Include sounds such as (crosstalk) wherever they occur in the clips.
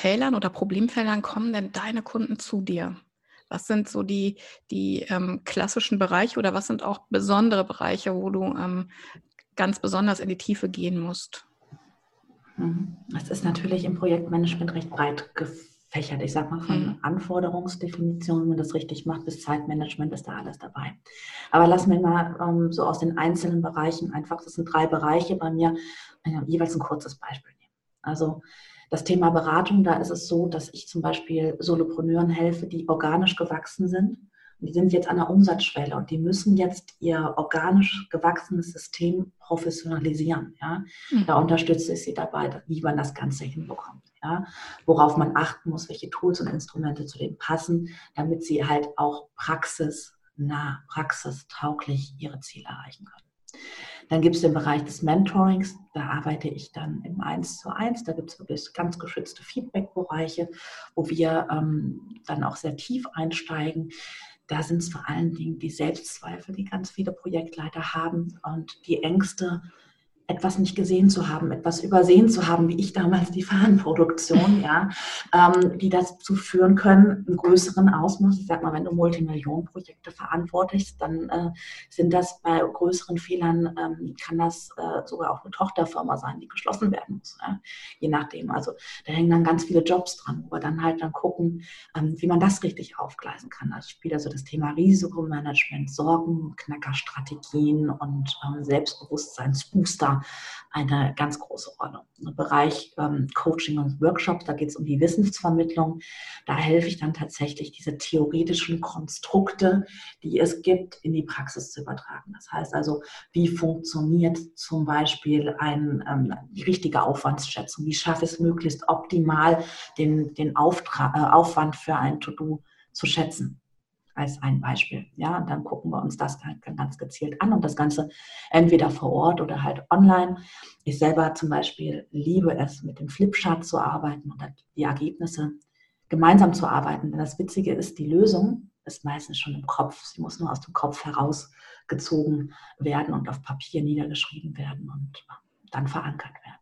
Tälern oder Problemfeldern kommen denn deine Kunden zu dir? Was sind so die, die ähm, klassischen Bereiche oder was sind auch besondere Bereiche, wo du ähm, ganz besonders in die Tiefe gehen musst? Mhm. Das ist natürlich im Projektmanagement recht breit gefächert. Ich sage mal von mhm. Anforderungsdefinition, wenn man das richtig macht, bis Zeitmanagement ist da alles dabei. Aber lass mir mal ähm, so aus den einzelnen Bereichen einfach, das sind drei Bereiche bei mir, äh, jeweils ein kurzes Beispiel nehmen. Also das Thema Beratung, da ist es so, dass ich zum Beispiel Solopreneuren helfe, die organisch gewachsen sind. Und die sind jetzt an der Umsatzschwelle und die müssen jetzt ihr organisch gewachsenes System professionalisieren. Ja? Mhm. Da unterstütze ich sie dabei, wie man das Ganze hinbekommt. Ja? Worauf man achten muss, welche Tools und Instrumente zu dem passen, damit sie halt auch praxisnah, praxistauglich ihre Ziele erreichen können. Dann gibt es den Bereich des Mentorings, da arbeite ich dann im 1 zu 1. Da gibt es wirklich ganz geschützte Feedback-Bereiche, wo wir ähm, dann auch sehr tief einsteigen. Da sind es vor allen Dingen die Selbstzweifel, die ganz viele Projektleiter haben und die Ängste, etwas nicht gesehen zu haben, etwas übersehen zu haben, wie ich damals die Fahnenproduktion, ja, ähm, die dazu führen können, im größeren Ausmaß. Ich sag mal, wenn du Multimillionenprojekte verantwortest, dann äh, sind das bei größeren Fehlern, ähm, kann das äh, sogar auch eine Tochterfirma sein, die geschlossen werden muss, ja? je nachdem. Also da hängen dann ganz viele Jobs dran, wo wir dann halt dann gucken, ähm, wie man das richtig aufgleisen kann. Also spielt also das Thema Risikomanagement, Sorgenknackerstrategien und ähm, Selbstbewusstseinsbooster eine ganz große Rolle. Im Bereich ähm, Coaching und Workshops, da geht es um die Wissensvermittlung. Da helfe ich dann tatsächlich, diese theoretischen Konstrukte, die es gibt, in die Praxis zu übertragen. Das heißt also, wie funktioniert zum Beispiel ein, ähm, die richtige Aufwandsschätzung? Wie schaffe ich es möglichst optimal, den, den Auftrag, äh, Aufwand für ein To-Do zu schätzen? Als ein Beispiel. Ja, und dann gucken wir uns das ganz gezielt an und das Ganze entweder vor Ort oder halt online. Ich selber zum Beispiel liebe es, mit dem Flipchart zu arbeiten und die Ergebnisse gemeinsam zu arbeiten. Denn das Witzige ist, die Lösung ist meistens schon im Kopf. Sie muss nur aus dem Kopf herausgezogen werden und auf Papier niedergeschrieben werden und dann verankert werden.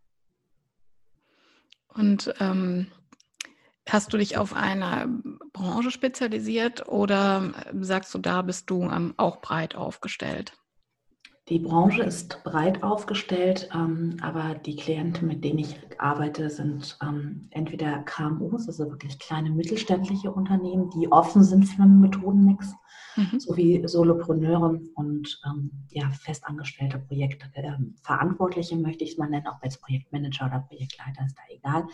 Und ähm Hast du dich auf eine Branche spezialisiert oder sagst du, da bist du ähm, auch breit aufgestellt? Die Branche ist breit aufgestellt, ähm, aber die Klienten, mit denen ich arbeite, sind ähm, entweder KMUs, also wirklich kleine mittelständliche Unternehmen, die offen sind für einen Methodenmix, mhm. sowie Solopreneure und ähm, ja, festangestellte Projektverantwortliche, ähm, möchte ich es mal nennen, auch als Projektmanager oder Projektleiter, ist da egal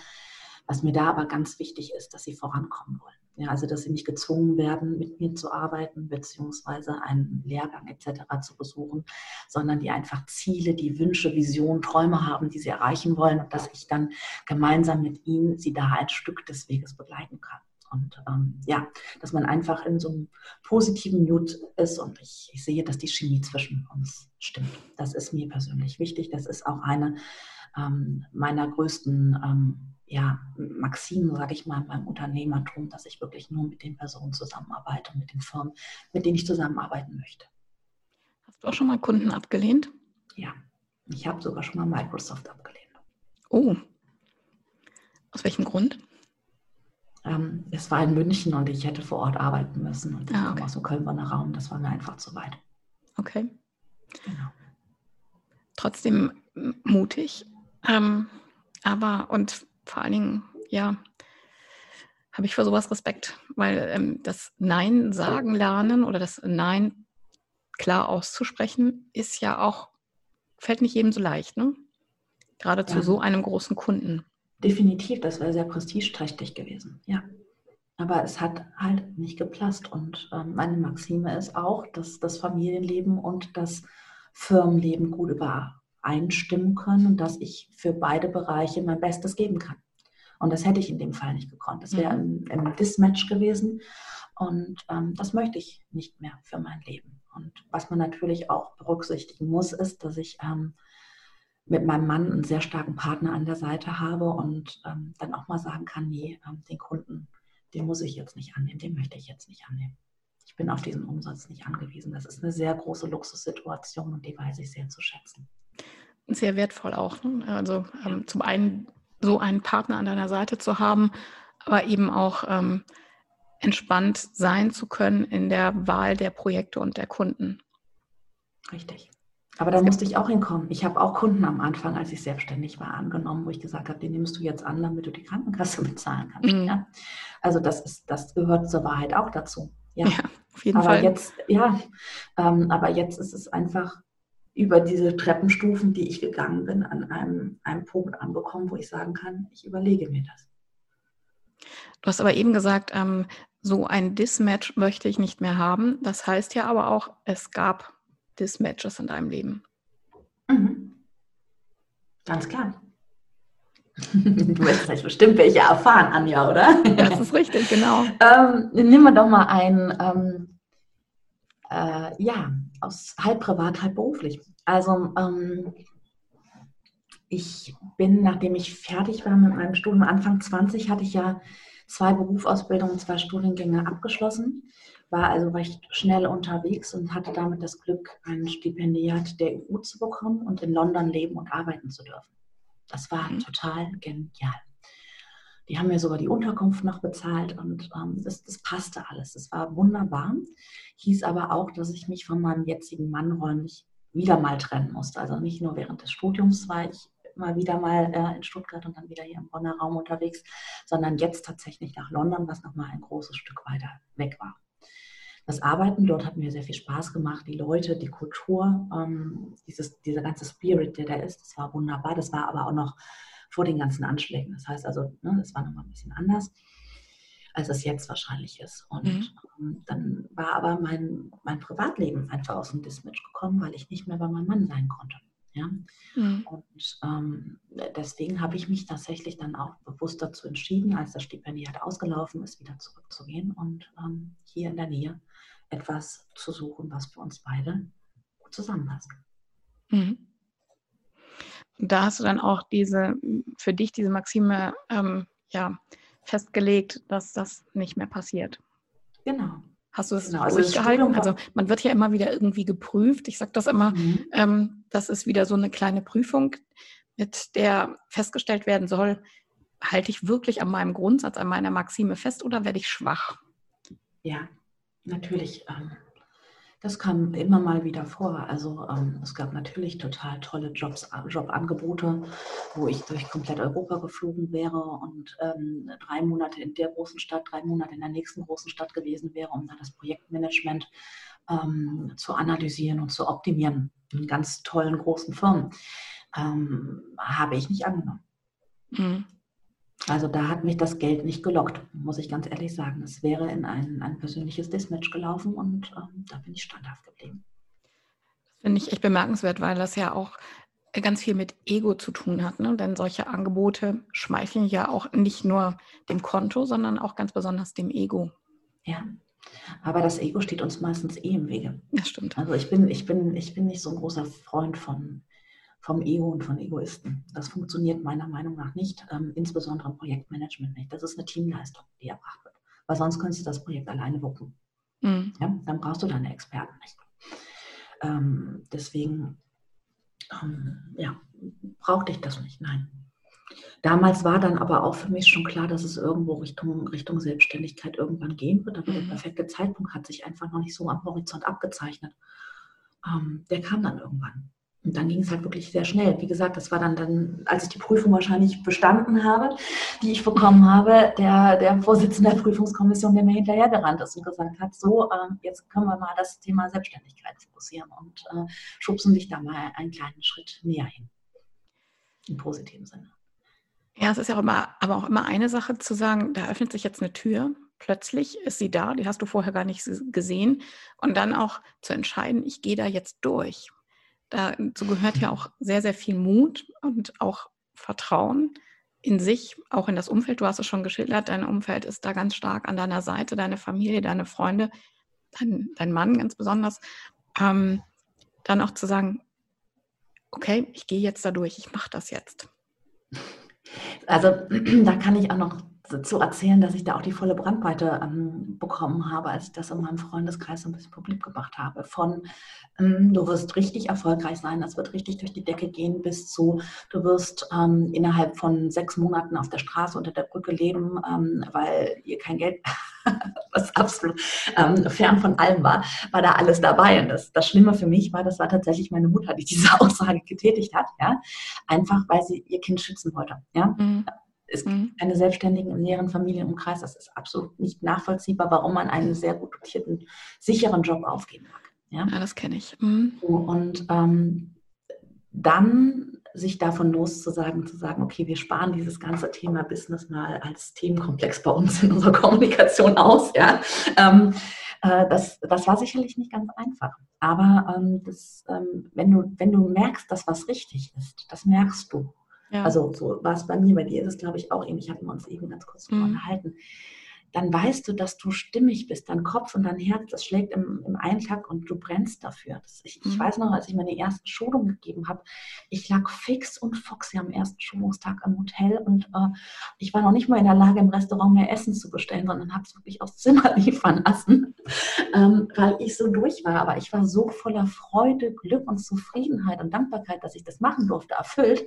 was mir da aber ganz wichtig ist, dass sie vorankommen wollen. Ja, also dass sie nicht gezwungen werden, mit mir zu arbeiten, beziehungsweise einen Lehrgang etc. zu besuchen, sondern die einfach Ziele, die Wünsche, Visionen, Träume haben, die sie erreichen wollen und dass ich dann gemeinsam mit ihnen sie da ein Stück des Weges begleiten kann. Und ähm, ja, dass man einfach in so einem positiven Mut ist und ich, ich, sehe, dass die Chemie zwischen uns stimmt. Das ist mir persönlich wichtig. Das ist auch eine ähm, meiner größten ähm, ja, Maxime, sage ich mal, meinem Unternehmertum, dass ich wirklich nur mit den Personen zusammenarbeite und mit den Firmen, mit denen ich zusammenarbeiten möchte. Hast du auch schon mal Kunden abgelehnt? Ja, ich habe sogar schon mal Microsoft abgelehnt. Oh, aus welchem Grund? Ähm, es war in München und ich hätte vor Ort arbeiten müssen und ich ah, okay. komme aus dem Köln-Bonner Raum, das war mir einfach zu weit. Okay. Genau. Trotzdem mutig, ähm, aber und vor allen Dingen, ja, habe ich für sowas Respekt, weil ähm, das Nein sagen lernen oder das Nein klar auszusprechen ist ja auch, fällt nicht jedem so leicht, ne? Gerade ja. zu so einem großen Kunden. Definitiv, das wäre sehr prestigeträchtig gewesen, ja. Aber es hat halt nicht gepasst. Und ähm, meine Maxime ist auch, dass das Familienleben und das Firmenleben gut übereinstimmen können und dass ich für beide Bereiche mein Bestes geben kann. Und das hätte ich in dem Fall nicht gekonnt. Das wäre mhm. im, im Dismatch gewesen. Und ähm, das möchte ich nicht mehr für mein Leben. Und was man natürlich auch berücksichtigen muss, ist, dass ich ähm, mit meinem Mann einen sehr starken Partner an der Seite habe und ähm, dann auch mal sagen kann, nee, ähm, den Kunden, den muss ich jetzt nicht annehmen, den möchte ich jetzt nicht annehmen. Ich bin auf diesen Umsatz nicht angewiesen. Das ist eine sehr große Luxussituation und die weiß ich sehr zu schätzen. Sehr wertvoll auch. Ne? Also ähm, zum einen so einen Partner an deiner Seite zu haben, aber eben auch ähm, entspannt sein zu können in der Wahl der Projekte und der Kunden. Richtig. Aber da musste ich auch hinkommen. Ich habe auch Kunden am Anfang, als ich selbstständig war, angenommen, wo ich gesagt habe, den nimmst du jetzt an, damit du die Krankenkasse (laughs) bezahlen kannst. Mhm. Ja? Also das ist, das gehört zur Wahrheit auch dazu. Ja, ja auf jeden aber Fall. Jetzt, ja, ähm, aber jetzt ist es einfach über diese Treppenstufen, die ich gegangen bin, an einem, einem Punkt angekommen, wo ich sagen kann, ich überlege mir das. Du hast aber eben gesagt, ähm, so ein Dismatch möchte ich nicht mehr haben. Das heißt ja aber auch, es gab Dismatches in deinem Leben. Mhm. Ganz klar. (laughs) Du wirst jetzt bestimmt welche erfahren, Anja, oder? Das ist richtig, genau. (laughs) ähm, nehmen wir doch mal ein, ähm, äh, ja, aus halb privat, halb beruflich. Also ähm, ich bin, nachdem ich fertig war mit meinem Studium, Anfang 20 hatte ich ja zwei Berufsausbildungen, zwei Studiengänge abgeschlossen, war also recht schnell unterwegs und hatte damit das Glück, ein Stipendiat der EU zu bekommen und in London leben und arbeiten zu dürfen. Das war mhm. total genial. Die haben mir sogar die Unterkunft noch bezahlt und ähm, das, das passte alles. Das war wunderbar. Hieß aber auch, dass ich mich von meinem jetzigen Mann räumlich wieder mal trennen musste. Also nicht nur während des Studiums war ich mal wieder mal äh, in Stuttgart und dann wieder hier im Bonner Raum unterwegs, sondern jetzt tatsächlich nach London, was nochmal ein großes Stück weiter weg war. Das Arbeiten dort hat mir sehr viel Spaß gemacht. Die Leute, die Kultur, ähm, dieses, dieser ganze Spirit, der da ist, das war wunderbar. Das war aber auch noch vor den ganzen Anschlägen. Das heißt also, ne, das war nochmal ein bisschen anders, als es jetzt wahrscheinlich ist. Und mhm. ähm, dann war aber mein, mein Privatleben einfach aus dem Dismatch gekommen, weil ich nicht mehr bei meinem Mann sein konnte. Ja? Mhm. Und ähm, deswegen habe ich mich tatsächlich dann auch bewusst dazu entschieden, als das Stipendiat ausgelaufen ist, wieder zurückzugehen und ähm, hier in der Nähe etwas zu suchen, was für uns beide gut zusammenpasst. Mhm. Da hast du dann auch diese, für dich diese Maxime ähm, ja, festgelegt, dass das nicht mehr passiert. Genau. Hast du es genau, also durchgehalten? Also man wird ja immer wieder irgendwie geprüft. Ich sage das immer, mhm. ähm, das ist wieder so eine kleine Prüfung, mit der festgestellt werden soll, halte ich wirklich an meinem Grundsatz, an meiner Maxime fest oder werde ich schwach? Ja, natürlich. Ähm, das kam immer mal wieder vor. Also ähm, es gab natürlich total tolle Jobs, Jobangebote, wo ich durch komplett Europa geflogen wäre und ähm, drei Monate in der großen Stadt, drei Monate in der nächsten großen Stadt gewesen wäre, um da das Projektmanagement ähm, zu analysieren und zu optimieren in ganz tollen großen Firmen. Ähm, habe ich nicht angenommen. Mhm. Also da hat mich das Geld nicht gelockt, muss ich ganz ehrlich sagen. Es wäre in ein, ein persönliches Dismatch gelaufen und ähm, da bin ich standhaft geblieben. Das finde ich echt bemerkenswert, weil das ja auch ganz viel mit Ego zu tun hat. Ne? Denn solche Angebote schmeicheln ja auch nicht nur dem Konto, sondern auch ganz besonders dem Ego. Ja, aber das Ego steht uns meistens eh im Wege. Das stimmt. Also ich bin, ich bin, ich bin nicht so ein großer Freund von vom Ego und von Egoisten. Das funktioniert meiner Meinung nach nicht, ähm, insbesondere im Projektmanagement nicht. Das ist eine Teamleistung, die erbracht wird. Weil sonst könntest du das Projekt alleine wuppen. Mhm. Ja, dann brauchst du deine Experten nicht. Ähm, deswegen ähm, ja, brauchte ich das nicht, nein. Damals war dann aber auch für mich schon klar, dass es irgendwo Richtung, Richtung Selbstständigkeit irgendwann gehen wird. Aber mhm. der perfekte Zeitpunkt hat sich einfach noch nicht so am Horizont abgezeichnet. Ähm, der kam dann irgendwann. Dann ging es halt wirklich sehr schnell. Wie gesagt, das war dann, dann, als ich die Prüfung wahrscheinlich bestanden habe, die ich bekommen habe, der, der Vorsitzende der Prüfungskommission, der mir hinterhergerannt ist und gesagt hat, so, äh, jetzt können wir mal das Thema Selbstständigkeit fokussieren und äh, schubsen dich da mal einen kleinen Schritt näher hin. Im positiven Sinne. Ja, es ist ja auch immer, aber auch immer eine Sache zu sagen, da öffnet sich jetzt eine Tür, plötzlich ist sie da, die hast du vorher gar nicht gesehen. Und dann auch zu entscheiden, ich gehe da jetzt durch. Dazu gehört ja auch sehr, sehr viel Mut und auch Vertrauen in sich, auch in das Umfeld. Du hast es schon geschildert, dein Umfeld ist da ganz stark an deiner Seite, deine Familie, deine Freunde, dein, dein Mann ganz besonders. Ähm, dann auch zu sagen, okay, ich gehe jetzt da durch, ich mache das jetzt. Also (clears throat) da kann ich auch noch zu erzählen, dass ich da auch die volle Brandweite ähm, bekommen habe, als ich das in meinem Freundeskreis so ein bisschen publik gemacht habe. Von ähm, du wirst richtig erfolgreich sein, das wird richtig durch die Decke gehen, bis zu du wirst ähm, innerhalb von sechs Monaten auf der Straße unter der Brücke leben, ähm, weil ihr kein Geld, (laughs) was absolut ähm, fern von allem war, war da alles dabei. Und das, das Schlimme für mich war, das war tatsächlich meine Mutter, die diese (laughs) Aussage getätigt hat, ja, einfach weil sie ihr Kind schützen wollte, ja. Mhm es gibt mhm. keine Selbstständigen im näheren Familienumkreis. Das ist absolut nicht nachvollziehbar, warum man einen sehr gut dotierten, sicheren Job aufgeben mag. Ja, ja das kenne ich. Mhm. Und ähm, dann sich davon loszusagen, zu sagen, okay, wir sparen dieses ganze Thema Business mal als Themenkomplex bei uns in unserer (laughs) Kommunikation aus. Ja? Ähm, äh, das, das war sicherlich nicht ganz einfach. Aber ähm, das, ähm, wenn, du, wenn du merkst, dass was richtig ist, das merkst du. Ja. Also so war es bei mir, bei dir ist es, glaube ich, auch ähnlich. Hatten wir uns eben ganz kurz mhm. unterhalten. Dann weißt du, dass du stimmig bist, dein Kopf und dein Herz, das schlägt im, im Einschlag und du brennst dafür. Das, ich, mhm. ich, weiß noch, als ich meine erste Schulung gegeben habe, ich lag fix und foxy am ersten Schulungstag am Hotel und äh, ich war noch nicht mal in der Lage, im Restaurant mehr Essen zu bestellen, sondern habe es wirklich aufs Zimmer (laughs) liefern lassen, ähm, weil ich so durch war. Aber ich war so voller Freude, Glück und Zufriedenheit und Dankbarkeit, dass ich das machen durfte, erfüllt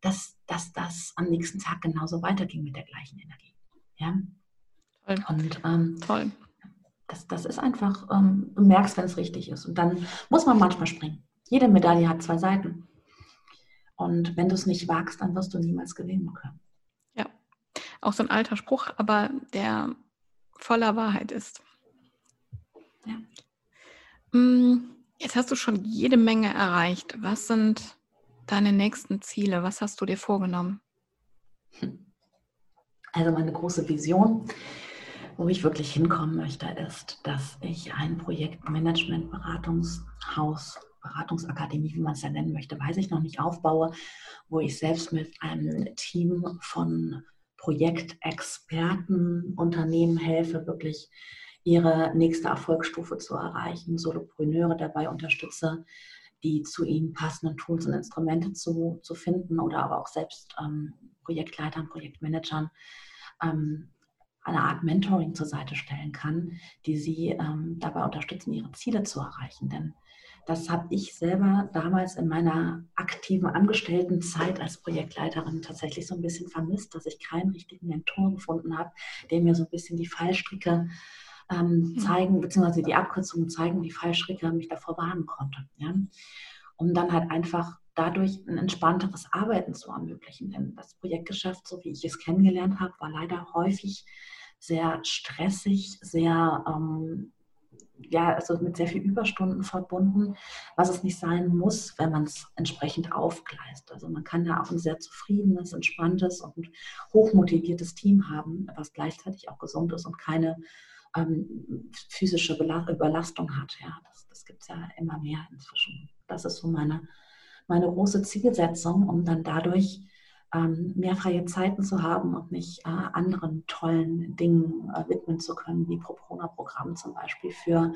dass, dass das am nächsten Tag genauso weiterging mit der gleichen Energie. Ja? Toll. Und ähm, Toll. Das, das ist einfach, ähm, du merkst, wenn es richtig ist. Und dann muss man manchmal springen. Jede Medaille hat zwei Seiten. Und wenn du es nicht wagst, dann wirst du niemals gewinnen können. Ja, auch so ein alter Spruch, aber der voller Wahrheit ist. Ja. Mm, jetzt hast du schon jede Menge erreicht. Was sind deine nächsten Ziele? Was hast du dir vorgenommen? Also meine große Vision, wo ich wirklich hinkommen möchte, ist, dass ich ein Projektmanagement-Beratungshaus, Beratungsakademie, wie man es ja nennen möchte, weiß ich noch nicht, aufbaue, wo ich selbst mit einem Team von Projektexperten Unternehmen helfe, wirklich ihre nächste Erfolgsstufe zu erreichen, Solopreneure dabei unterstütze, die zu ihnen passenden Tools und Instrumente zu, zu finden oder aber auch selbst ähm, Projektleitern, Projektmanagern ähm, eine Art Mentoring zur Seite stellen kann, die sie ähm, dabei unterstützen, ihre Ziele zu erreichen. Denn das habe ich selber damals in meiner aktiven Angestelltenzeit als Projektleiterin tatsächlich so ein bisschen vermisst, dass ich keinen richtigen Mentor gefunden habe, der mir so ein bisschen die Fallstricke ähm, zeigen, beziehungsweise die Abkürzungen zeigen, die Fallstricke mich davor warnen konnte. Ja? Um dann halt einfach dadurch ein entspannteres Arbeiten zu ermöglichen. Denn das Projektgeschäft, so wie ich es kennengelernt habe, war leider häufig sehr stressig, sehr ähm, ja, also mit sehr viel Überstunden verbunden, was es nicht sein muss, wenn man es entsprechend aufgleist. Also man kann da auch ein sehr zufriedenes, entspanntes und hochmotiviertes Team haben, was gleichzeitig auch gesund ist und keine ähm, physische Überlastung hat. Ja, das, das gibt es ja immer mehr inzwischen. Das ist so meine, meine große Zielsetzung, um dann dadurch ähm, mehr freie Zeiten zu haben und mich äh, anderen tollen Dingen äh, widmen zu können, wie Pro-Prona-Programm zum Beispiel für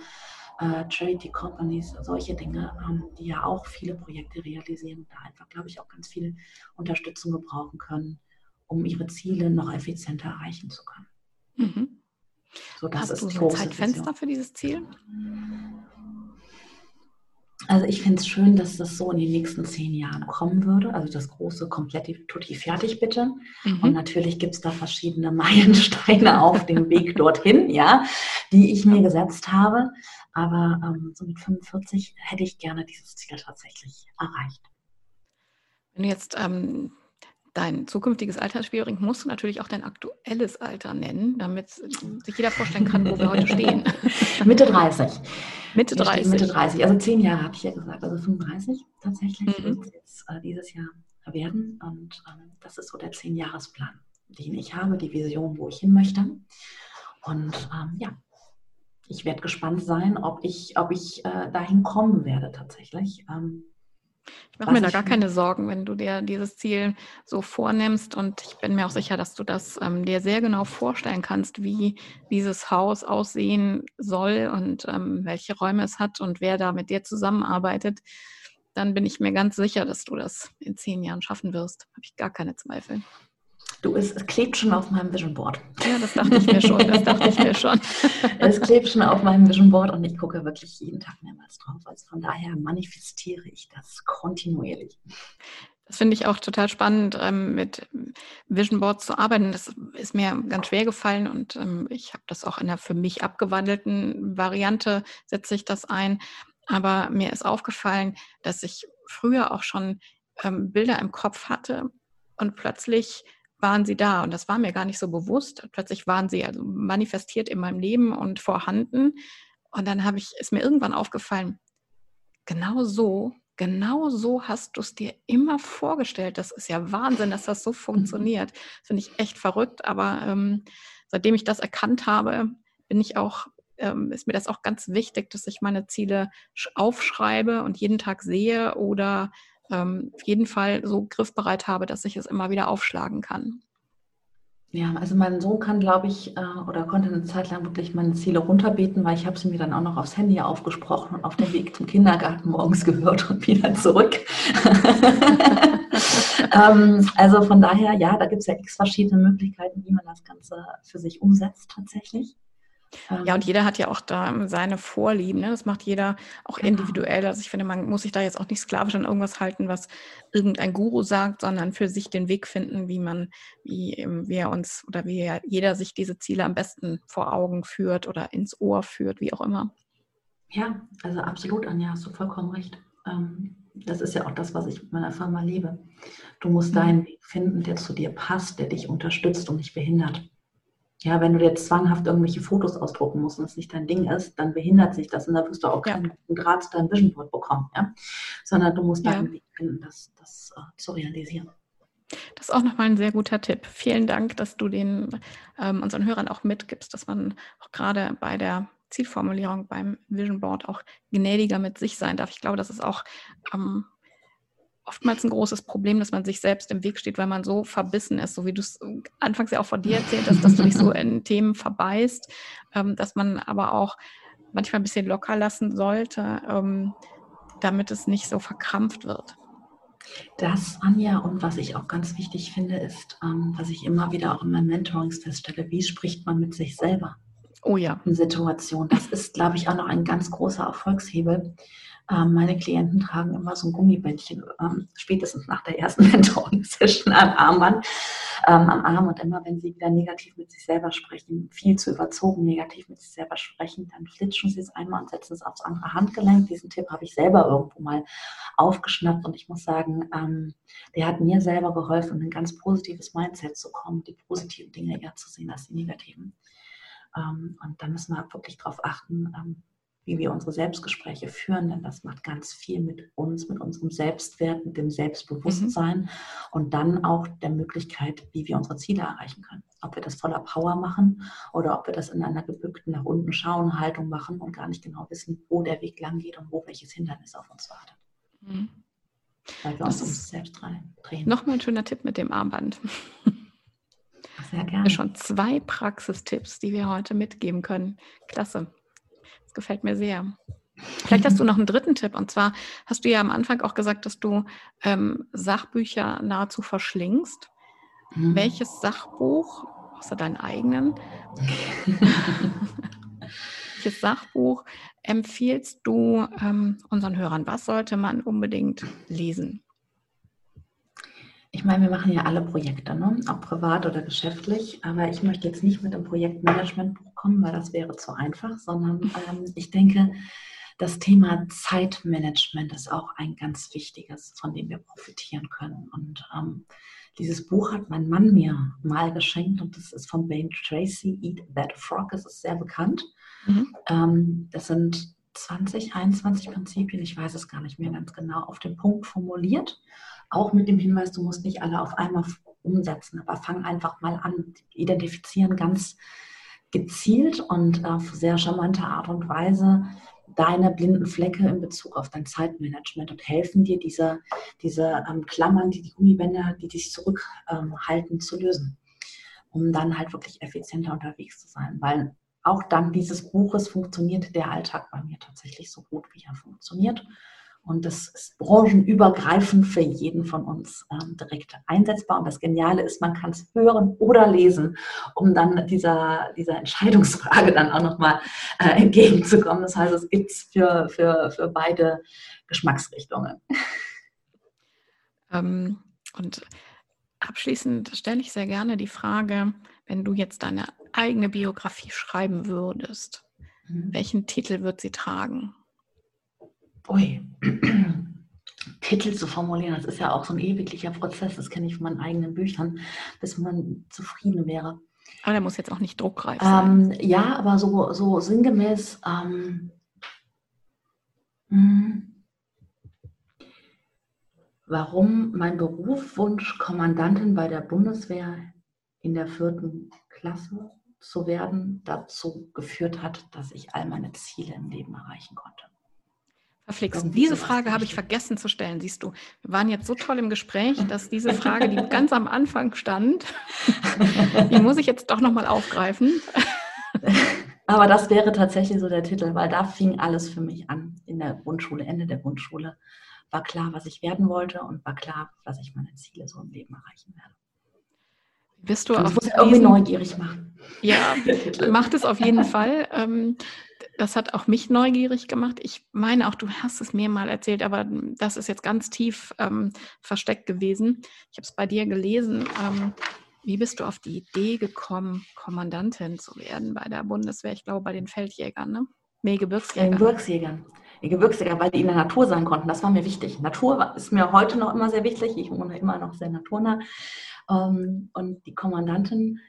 äh, Charity Companies, solche Dinge, ähm, die ja auch viele Projekte realisieren und da einfach, glaube ich, auch ganz viel Unterstützung gebrauchen können, um ihre Ziele noch effizienter erreichen zu können. Mhm. So, das Hast ist du so ein Zeitfenster Vision. für dieses Ziel? Also ich finde es schön, dass das so in den nächsten zehn Jahren kommen würde. Also das große komplett tutti fertig bitte. Mhm. Und natürlich gibt es da verschiedene (laughs) Meilensteine auf dem Weg dorthin, ja, die ich mir gesetzt habe. Aber ähm, so mit 45 hätte ich gerne dieses Ziel tatsächlich erreicht. Wenn du jetzt ähm, dein zukünftiges Alter schwierig, musst du natürlich auch dein aktuelles Alter nennen, damit sich jeder vorstellen kann, wo wir heute stehen. (laughs) Mitte 30. Mitte 30. Mitte 30. Also zehn Jahre habe ich ja gesagt, also 35 tatsächlich mhm. wird es jetzt äh, dieses Jahr werden. Und ähm, das ist so der Zehn-Jahres-Plan, den ich habe, die Vision, wo ich hin möchte. Und ähm, ja, ich werde gespannt sein, ob ich, ob ich äh, dahin kommen werde tatsächlich. Ähm, ich mache mir da gar keine Sorgen, wenn du dir dieses Ziel so vornimmst. Und ich bin mir auch sicher, dass du das ähm, dir sehr genau vorstellen kannst, wie dieses Haus aussehen soll und ähm, welche Räume es hat und wer da mit dir zusammenarbeitet. Dann bin ich mir ganz sicher, dass du das in zehn Jahren schaffen wirst. Habe ich gar keine Zweifel. Du, es, es, klebt schon auf meinem Vision Board. Ja, das dachte ich mir schon. Das dachte ich mir schon. (laughs) es klebt schon auf meinem Vision Board und ich gucke wirklich jeden Tag mehrmals drauf. Also von daher manifestiere ich das kontinuierlich. Das finde ich auch total spannend, ähm, mit Vision Boards zu arbeiten. Das ist mir ganz schwer gefallen und ähm, ich habe das auch in der für mich abgewandelten Variante, setze ich das ein. Aber mir ist aufgefallen, dass ich früher auch schon ähm, Bilder im Kopf hatte und plötzlich waren sie da und das war mir gar nicht so bewusst. Plötzlich waren sie also manifestiert in meinem Leben und vorhanden. Und dann habe ich, ist mir irgendwann aufgefallen, genau so, genau so hast du es dir immer vorgestellt. Das ist ja Wahnsinn, dass das so mhm. funktioniert. Das finde ich echt verrückt. Aber ähm, seitdem ich das erkannt habe, bin ich auch, ähm, ist mir das auch ganz wichtig, dass ich meine Ziele aufschreibe und jeden Tag sehe oder ähm, auf jeden Fall so griffbereit habe, dass ich es immer wieder aufschlagen kann. Ja, also mein Sohn kann, glaube ich, äh, oder konnte eine Zeit lang wirklich meine Ziele runterbeten, weil ich habe sie mir dann auch noch aufs Handy aufgesprochen und auf dem Weg zum Kindergarten morgens gehört und wieder zurück. (laughs) ähm, also von daher, ja, da gibt es ja x verschiedene Möglichkeiten, wie man das Ganze für sich umsetzt tatsächlich. Ja, und jeder hat ja auch da seine Vorlieben. Ne? Das macht jeder auch genau. individuell. Also ich finde, man muss sich da jetzt auch nicht sklavisch an irgendwas halten, was irgendein Guru sagt, sondern für sich den Weg finden, wie man, wie wir uns oder wie jeder sich diese Ziele am besten vor Augen führt oder ins Ohr führt, wie auch immer. Ja, also absolut, Anja, hast du vollkommen recht. Ähm, das ist ja auch das, was ich mit meiner Firma lebe. Du musst mhm. deinen Weg finden, der zu dir passt, der dich unterstützt und nicht behindert. Ja, wenn du jetzt zwanghaft irgendwelche Fotos ausdrucken musst und es nicht dein Ding ist, dann behindert sich das und dann wirst du auch ja. keinen Draht zu deinem Vision Board bekommen, ja? sondern du musst ja. deinen Weg finden, das, das uh, zu realisieren. Das ist auch nochmal ein sehr guter Tipp. Vielen Dank, dass du den ähm, unseren Hörern auch mitgibst, dass man auch gerade bei der Zielformulierung beim Vision Board auch gnädiger mit sich sein darf. Ich glaube, das ist auch ähm, oftmals ein großes Problem, dass man sich selbst im Weg steht, weil man so verbissen ist, so wie du es anfangs ja auch von dir erzählt hast, dass du dich so in Themen verbeißt, ähm, dass man aber auch manchmal ein bisschen locker lassen sollte, ähm, damit es nicht so verkrampft wird. Das, Anja, und was ich auch ganz wichtig finde, ist, ähm, was ich immer wieder auch in meinen Mentorings feststelle, wie spricht man mit sich selber? Oh ja. In Situationen. Das ist, glaube ich, auch noch ein ganz großer Erfolgshebel ähm, meine Klienten tragen immer so ein Gummibändchen, ähm, spätestens nach der ersten (laughs) Mentoring-Session am Armband, ähm, am Arm. Und immer, wenn sie wieder negativ mit sich selber sprechen, viel zu überzogen negativ mit sich selber sprechen, dann flitschen sie es einmal und setzen es aufs andere Handgelenk. Diesen Tipp habe ich selber irgendwo mal aufgeschnappt und ich muss sagen, ähm, der hat mir selber geholfen, ein ganz positives Mindset zu kommen, die positiven Dinge eher zu sehen als die negativen. Ähm, und da müssen wir wirklich darauf achten, ähm, wie wir unsere Selbstgespräche führen, denn das macht ganz viel mit uns, mit unserem Selbstwert, mit dem Selbstbewusstsein mhm. und dann auch der Möglichkeit, wie wir unsere Ziele erreichen können. Ob wir das voller Power machen oder ob wir das in einer gebückten nach unten schauen Haltung machen und gar nicht genau wissen, wo der Weg lang geht und wo welches Hindernis auf uns wartet. Mhm. Weil wir das uns uns selbst drehen. Nochmal ein schöner Tipp mit dem Armband. Sehr gerne. Schon zwei Praxistipps, die wir heute mitgeben können. Klasse gefällt mir sehr. Vielleicht hast du (laughs) noch einen dritten Tipp. Und zwar hast du ja am Anfang auch gesagt, dass du ähm, Sachbücher nahezu verschlingst. Mhm. Welches Sachbuch, außer deinen eigenen, (laughs) welches Sachbuch empfiehlst du ähm, unseren Hörern? Was sollte man unbedingt lesen? Ich meine, wir machen ja alle Projekte, ne? auch privat oder geschäftlich, aber ich möchte jetzt nicht mit einem Projektmanagementbuch kommen, weil das wäre zu einfach, sondern (laughs) ähm, ich denke, das Thema Zeitmanagement ist auch ein ganz wichtiges, von dem wir profitieren können. Und ähm, dieses Buch hat mein Mann mir mal geschenkt und das ist von Bane Tracy, Eat That Frog. Es ist sehr bekannt. Mhm. Ähm, das sind 20, 21 Prinzipien, ich weiß es gar nicht mehr ganz genau, auf den Punkt formuliert. Auch mit dem Hinweis, du musst nicht alle auf einmal umsetzen, aber fang einfach mal an, identifizieren ganz gezielt und auf sehr charmante Art und Weise, deine blinden Flecke in Bezug auf dein Zeitmanagement und helfen dir, diese, diese ähm, Klammern, die, die Gummibänder, die dich zurückhalten, ähm, zu lösen, um dann halt wirklich effizienter unterwegs zu sein. Weil auch dank dieses Buches funktioniert der Alltag bei mir tatsächlich so gut, wie er funktioniert. Und das ist branchenübergreifend für jeden von uns ähm, direkt einsetzbar. Und das Geniale ist, man kann es hören oder lesen, um dann dieser, dieser Entscheidungsfrage dann auch nochmal äh, entgegenzukommen. Das heißt, es gibt es für, für, für beide Geschmacksrichtungen. Ähm, und abschließend stelle ich sehr gerne die Frage, wenn du jetzt deine eigene Biografie schreiben würdest, mhm. welchen Titel wird sie tragen? Ui. (clears throat) Titel zu formulieren, das ist ja auch so ein ewiglicher Prozess, das kenne ich von meinen eigenen Büchern, bis man zufrieden wäre. Aber der muss jetzt auch nicht druckreif sein. Ähm, ja, aber so, so sinngemäß, ähm, hm, warum mein Berufswunsch, Kommandantin bei der Bundeswehr in der vierten Klasse zu werden, dazu geführt hat, dass ich all meine Ziele im Leben erreichen konnte. Verflixt. Diese Frage habe ich vergessen zu stellen, siehst du. Wir waren jetzt so toll im Gespräch, dass diese Frage, die ganz am Anfang stand, (laughs) die muss ich jetzt doch nochmal aufgreifen. (laughs) Aber das wäre tatsächlich so der Titel, weil da fing alles für mich an. In der Grundschule, Ende der Grundschule, war klar, was ich werden wollte und war klar, was ich meine Ziele so im Leben erreichen werde. Bist du auf muss irgendwie neugierig machen. Ja, (laughs) macht es auf jeden (laughs) Fall. Ähm, das hat auch mich neugierig gemacht. Ich meine auch, du hast es mir mal erzählt, aber das ist jetzt ganz tief ähm, versteckt gewesen. Ich habe es bei dir gelesen. Ähm, wie bist du auf die Idee gekommen, Kommandantin zu werden bei der Bundeswehr? Ich glaube, bei den Feldjägern, ne? Nee, Gebirgsjägern. Gebirgsjägern. Die Gebirgsjäger, weil die in der Natur sein konnten. Das war mir wichtig. Natur ist mir heute noch immer sehr wichtig. Ich wohne immer noch sehr naturnah. Ähm, und die Kommandantin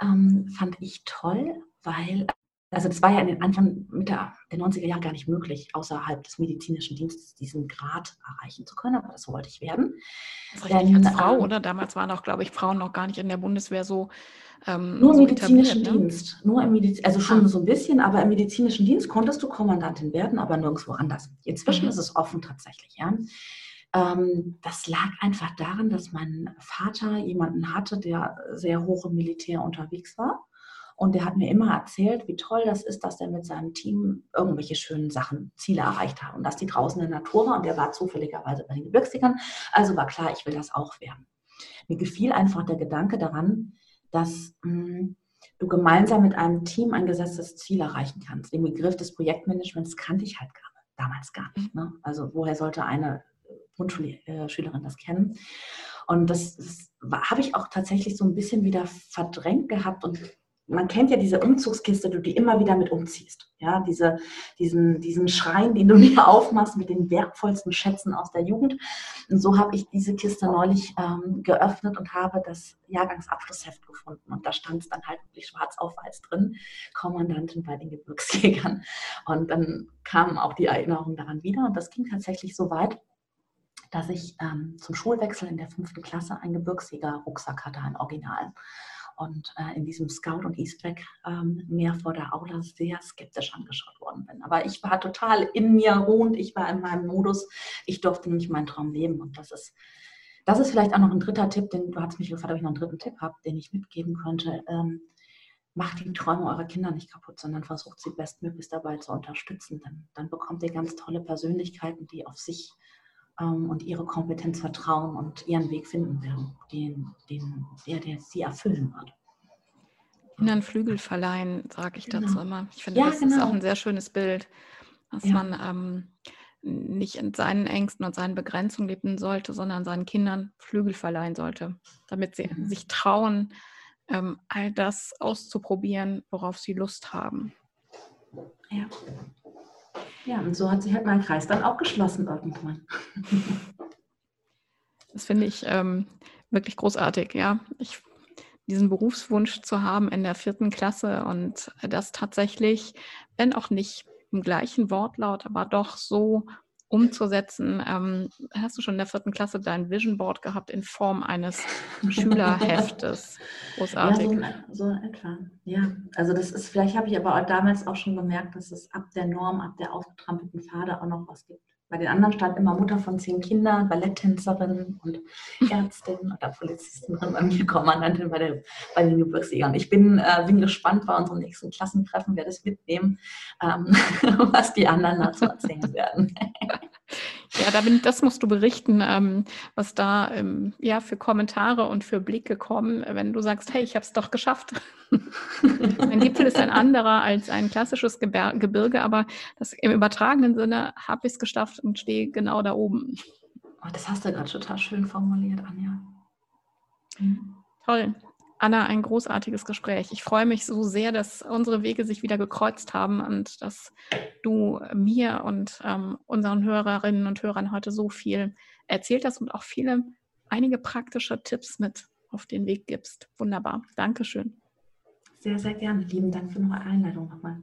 ähm, fand ich toll, weil also das war ja in den Anfang Mitte der 90er Jahre gar nicht möglich, außerhalb des medizinischen Dienstes diesen Grad erreichen zu können, aber das wollte ich werden. Denn, als Frau, ähm, oder? Damals waren auch, glaube ich, Frauen noch gar nicht in der Bundeswehr so. Ähm, nur im so medizinischen ne? Dienst. Nur im Mediz also schon ah. so ein bisschen, aber im medizinischen Dienst konntest du Kommandantin werden, aber nirgendwo anders. Inzwischen mhm. ist es offen tatsächlich, ja. Ähm, das lag einfach daran, dass mein Vater jemanden hatte, der sehr hoch im Militär unterwegs war und der hat mir immer erzählt, wie toll das ist, dass er mit seinem Team irgendwelche schönen Sachen, Ziele erreicht hat und dass die draußen in der Natur war und der war zufälligerweise bei den Gebirgsjägern. Also war klar, ich will das auch werden. Mir gefiel einfach der Gedanke daran, dass mh, hm, du gemeinsam mit einem Team ein gesetztes Ziel erreichen kannst. Den Begriff des Projektmanagements kannte ich halt gar, damals gar nicht. Ne? Also woher sollte eine Grundschülerin das kennen? Und das, das habe ich auch tatsächlich so ein bisschen wieder verdrängt gehabt und man kennt ja diese Umzugskiste, du die immer wieder mit umziehst. Ja, diese, diesen, diesen Schrein, den du (laughs) mir aufmachst mit den wertvollsten Schätzen aus der Jugend. Und so habe ich diese Kiste neulich ähm, geöffnet und habe das Jahrgangsabschlussheft gefunden. Und da stand es dann halt wirklich schwarz auf weiß drin, Kommandantin bei den Gebirgsjägern. Und dann kamen auch die Erinnerungen daran wieder. Und das ging tatsächlich so weit, dass ich ähm, zum Schulwechsel in der fünften Klasse einen Gebirgsjäger-Rucksack hatte, ein Original und äh, in diesem Scout und Eastback ähm, mehr vor der Aula sehr skeptisch angeschaut worden bin. Aber ich war total in mir ruhend, ich war in meinem Modus, ich durfte nämlich meinen Traum leben und das ist, das ist vielleicht auch noch ein dritter Tipp, den du hast mich gefragt, ob ich noch einen dritten Tipp habe, den ich mitgeben könnte. Ähm, macht die Träume eurer Kinder nicht kaputt, sondern versucht sie bestmöglichst dabei zu unterstützen. Dann, dann bekommt ihr ganz tolle Persönlichkeiten, die auf sich und ihre Kompetenz vertrauen und ihren Weg finden werden, den, den, der, der sie erfüllen wird. Kindern Flügel verleihen, sage ich genau. dazu immer. Ich finde, ja, das genau. ist auch ein sehr schönes Bild, dass ja. man ähm, nicht in seinen Ängsten und seinen Begrenzungen leben sollte, sondern seinen Kindern Flügel verleihen sollte, damit sie mhm. sich trauen, ähm, all das auszuprobieren, worauf sie Lust haben. Ja. Ja, und so hat sich halt mein Kreis dann auch geschlossen irgendwann. (laughs) Das finde ich ähm, wirklich großartig, ja. Ich, diesen Berufswunsch zu haben in der vierten Klasse und das tatsächlich, wenn auch nicht im gleichen Wortlaut, aber doch so umzusetzen. Ähm, hast du schon in der vierten Klasse dein Vision Board gehabt in Form eines (laughs) Schülerheftes? Großartig. Ja, so, so, etwa. Ja, also das ist, vielleicht habe ich aber auch damals auch schon gemerkt, dass es ab der Norm, ab der aufgetrampelten Pfade auch noch was gibt. Bei den anderen stand immer Mutter von zehn Kindern, Balletttänzerin und Ärztin oder Polizistin und bei mir Kommandantin bei, der, bei den Geburtsjägern. Ich bin, äh, bin gespannt bei unserem nächsten Klassentreffen, wer das mitnehmen, ähm, (laughs) was die anderen dazu erzählen werden. (laughs) Ja, da bin, das musst du berichten, ähm, was da ähm, ja, für Kommentare und für Blicke kommen, wenn du sagst, hey, ich habe es doch geschafft. (laughs) ein Gipfel ist ein anderer als ein klassisches Gebir Gebirge, aber das, im übertragenen Sinne habe ich es geschafft und stehe genau da oben. Oh, das hast du gerade total schön formuliert, Anja. Mhm. Toll. Anna, ein großartiges Gespräch. Ich freue mich so sehr, dass unsere Wege sich wieder gekreuzt haben und dass du mir und ähm, unseren Hörerinnen und Hörern heute so viel erzählt hast und auch viele, einige praktische Tipps mit auf den Weg gibst. Wunderbar. Dankeschön. Sehr, sehr gerne. Lieben Dank für eure Einladung nochmal.